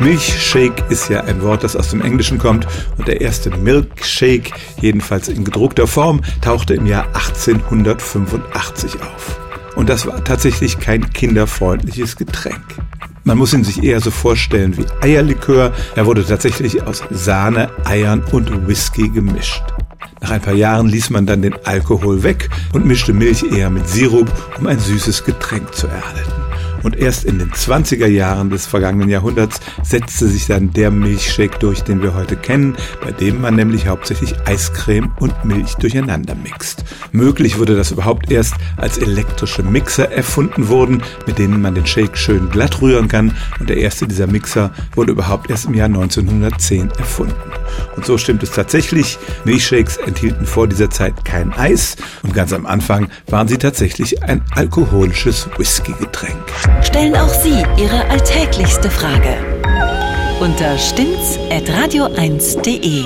Milchshake ist ja ein Wort, das aus dem Englischen kommt und der erste Milkshake, jedenfalls in gedruckter Form, tauchte im Jahr 1885 auf. Und das war tatsächlich kein kinderfreundliches Getränk. Man muss ihn sich eher so vorstellen wie Eierlikör. Er wurde tatsächlich aus Sahne, Eiern und Whisky gemischt. Nach ein paar Jahren ließ man dann den Alkohol weg und mischte Milch eher mit Sirup, um ein süßes Getränk zu erhalten. Und erst in den 20er Jahren des vergangenen Jahrhunderts setzte sich dann der Milchshake durch, den wir heute kennen, bei dem man nämlich hauptsächlich Eiscreme und Milch durcheinander mixt. Möglich wurde das überhaupt erst, als elektrische Mixer erfunden wurden, mit denen man den Shake schön glatt rühren kann. Und der erste dieser Mixer wurde überhaupt erst im Jahr 1910 erfunden. Und so stimmt es tatsächlich. Milchshakes enthielten vor dieser Zeit kein Eis und ganz am Anfang waren sie tatsächlich ein alkoholisches Whisky-Getränk. Stellen auch Sie Ihre alltäglichste Frage unter stimmtz.radio1.de.